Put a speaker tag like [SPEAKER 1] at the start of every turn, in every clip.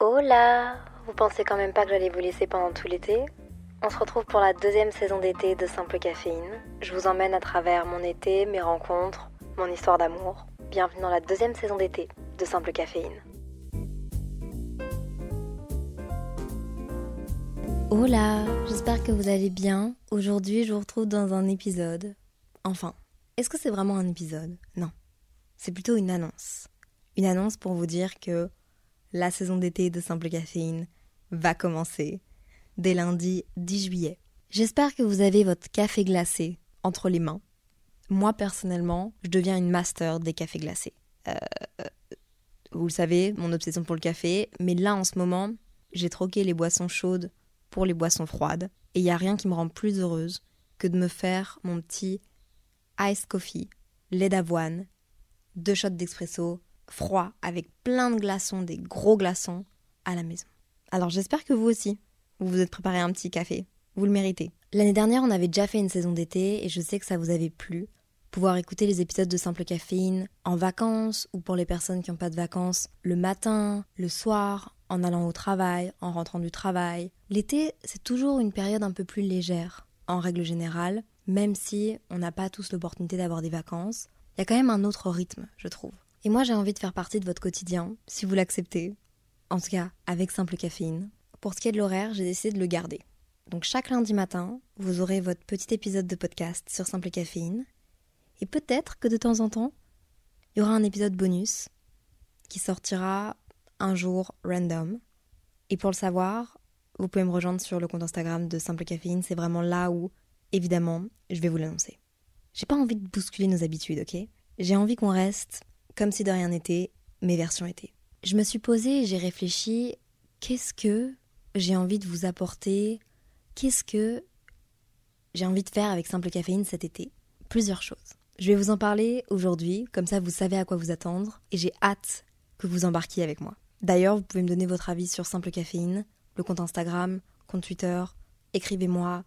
[SPEAKER 1] Là Vous pensez quand même pas que j'allais vous laisser pendant tout l'été? On se retrouve pour la deuxième saison d'été de Simple Caféine. Je vous emmène à travers mon été, mes rencontres, mon histoire d'amour. Bienvenue dans la deuxième saison d'été de Simple Caféine. Hola, j'espère que vous allez bien. Aujourd'hui, je vous retrouve dans un épisode. Enfin, est-ce que c'est vraiment un épisode? Non. C'est plutôt une annonce. Une annonce pour vous dire que la saison d'été de Simple Caféine va commencer dès lundi 10 juillet. J'espère que vous avez votre café glacé entre les mains. Moi, personnellement, je deviens une master des cafés glacés. Euh, vous le savez, mon obsession pour le café, mais là, en ce moment, j'ai troqué les boissons chaudes pour les boissons froides, et il n'y a rien qui me rend plus heureuse que de me faire mon petit ice coffee, lait d'avoine, deux shots d'expresso, froid, avec plein de glaçons, des gros glaçons, à la maison. Alors j'espère que vous aussi, vous vous êtes préparé un petit café. Vous le méritez. L'année dernière, on avait déjà fait une saison d'été et je sais que ça vous avait plu. Pouvoir écouter les épisodes de Simple Caféine en vacances ou pour les personnes qui n'ont pas de vacances, le matin, le soir, en allant au travail, en rentrant du travail. L'été, c'est toujours une période un peu plus légère, en règle générale, même si on n'a pas tous l'opportunité d'avoir des vacances. Il y a quand même un autre rythme, je trouve. Et moi, j'ai envie de faire partie de votre quotidien, si vous l'acceptez. En tout cas, avec Simple Caféine. Pour ce qui est de l'horaire, j'ai décidé de le garder. Donc chaque lundi matin, vous aurez votre petit épisode de podcast sur Simple Caféine. Et peut-être que de temps en temps, il y aura un épisode bonus qui sortira un jour random. Et pour le savoir, vous pouvez me rejoindre sur le compte Instagram de Simple Caféine. C'est vraiment là où, évidemment, je vais vous l'annoncer. J'ai pas envie de bousculer nos habitudes, ok? J'ai envie qu'on reste comme si de rien n'était, mes versions étaient. Je me suis posée et j'ai réfléchi qu'est-ce que j'ai envie de vous apporter? Qu'est-ce que j'ai envie de faire avec Simple Caféine cet été? Plusieurs choses. Je vais vous en parler aujourd'hui, comme ça vous savez à quoi vous attendre, et j'ai hâte que vous embarquiez avec moi. D'ailleurs, vous pouvez me donner votre avis sur Simple Caféine, le compte Instagram, compte Twitter, écrivez-moi,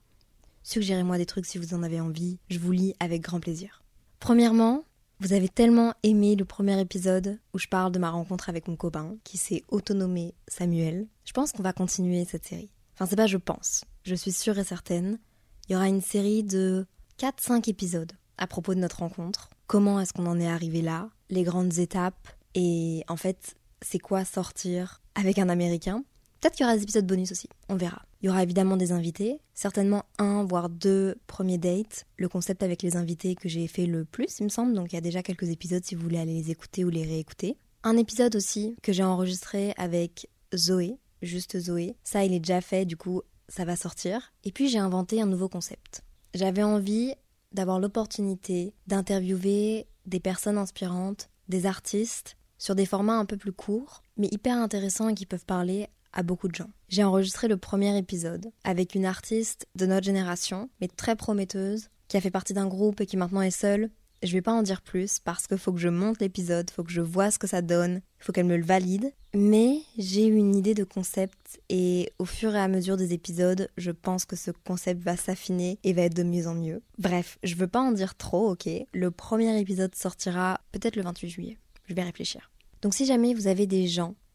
[SPEAKER 1] suggérez-moi des trucs si vous en avez envie, je vous lis avec grand plaisir. Premièrement, vous avez tellement aimé le premier épisode où je parle de ma rencontre avec mon copain qui s'est autonomé Samuel. Je pense qu'on va continuer cette série. Enfin, c'est pas je pense, je suis sûre et certaine. Il y aura une série de 4-5 épisodes à propos de notre rencontre. Comment est-ce qu'on en est arrivé là? Les grandes étapes? Et en fait, c'est quoi sortir avec un Américain? Peut-être qu'il y aura des épisodes bonus aussi, on verra. Il y aura évidemment des invités, certainement un voire deux premiers dates, le concept avec les invités que j'ai fait le plus, il me semble, donc il y a déjà quelques épisodes si vous voulez aller les écouter ou les réécouter. Un épisode aussi que j'ai enregistré avec Zoé, juste Zoé. Ça, il est déjà fait, du coup, ça va sortir. Et puis j'ai inventé un nouveau concept. J'avais envie d'avoir l'opportunité d'interviewer des personnes inspirantes, des artistes, sur des formats un peu plus courts, mais hyper intéressants et qui peuvent parler à beaucoup de gens. J'ai enregistré le premier épisode avec une artiste de notre génération, mais très prometteuse, qui a fait partie d'un groupe et qui maintenant est seule. Je vais pas en dire plus parce qu'il faut que je monte l'épisode, faut que je vois ce que ça donne, faut qu'elle me le valide. Mais j'ai eu une idée de concept et au fur et à mesure des épisodes, je pense que ce concept va s'affiner et va être de mieux en mieux. Bref, je veux pas en dire trop, ok? Le premier épisode sortira peut-être le 28 juillet. Je vais réfléchir. Donc si jamais vous avez des gens que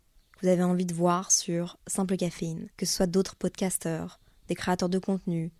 [SPEAKER 1] vous avez envie de voir sur Simple Caféine, que ce soit d'autres podcasteurs, des créateurs de contenu,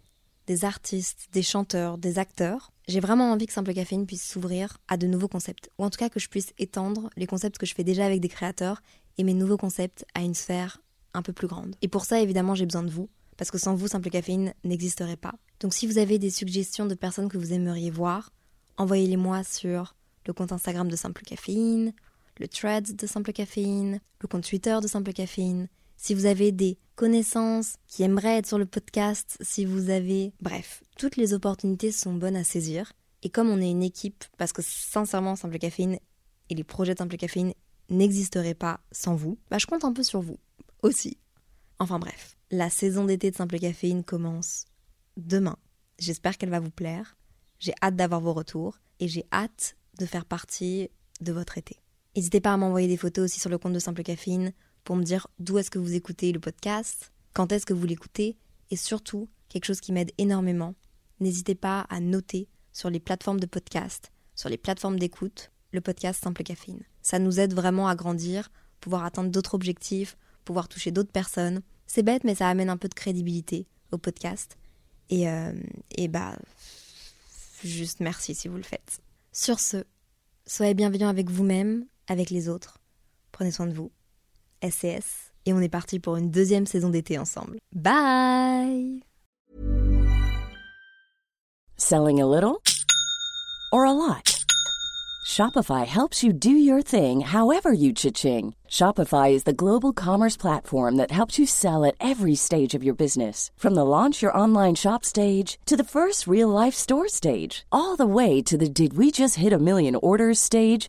[SPEAKER 1] des artistes, des chanteurs, des acteurs, j'ai vraiment envie que Simple Caféine puisse s'ouvrir à de nouveaux concepts, ou en tout cas que je puisse étendre les concepts que je fais déjà avec des créateurs et mes nouveaux concepts à une sphère un peu plus grande. Et pour ça, évidemment, j'ai besoin de vous, parce que sans vous, Simple Caféine n'existerait pas. Donc si vous avez des suggestions de personnes que vous aimeriez voir, envoyez-les moi sur le compte Instagram de Simple Caféine, le thread de Simple Caféine, le compte Twitter de Simple Caféine. Si vous avez des connaissances qui aimeraient être sur le podcast, si vous avez... Bref, toutes les opportunités sont bonnes à saisir. Et comme on est une équipe, parce que sincèrement, Simple Caféine et les projets de Simple Caféine n'existerait pas sans vous, bah je compte un peu sur vous aussi. Enfin bref, la saison d'été de Simple Caféine commence demain. J'espère qu'elle va vous plaire. J'ai hâte d'avoir vos retours et j'ai hâte de faire partie de votre été. N'hésitez pas à m'envoyer des photos aussi sur le compte de Simple Caféine pour me dire d'où est-ce que vous écoutez le podcast, quand est-ce que vous l'écoutez et surtout, quelque chose qui m'aide énormément, n'hésitez pas à noter sur les plateformes de podcast, sur les plateformes d'écoute, le podcast Simple Caféine. Ça nous aide vraiment à grandir, pouvoir atteindre d'autres objectifs, pouvoir toucher d'autres personnes. C'est bête, mais ça amène un peu de crédibilité au podcast. Et, euh, et bah, juste merci si vous le faites. Sur ce, soyez bienveillants avec vous-même, avec les autres. Prenez soin de vous. SCS. Et on est parti pour une deuxième saison d'été ensemble. Bye
[SPEAKER 2] Selling a little or a lot? Shopify helps you do your thing however you cha-ching. Shopify is the global commerce platform that helps you sell at every stage of your business. From the launch your online shop stage to the first real life store stage, all the way to the did we just hit a million orders stage.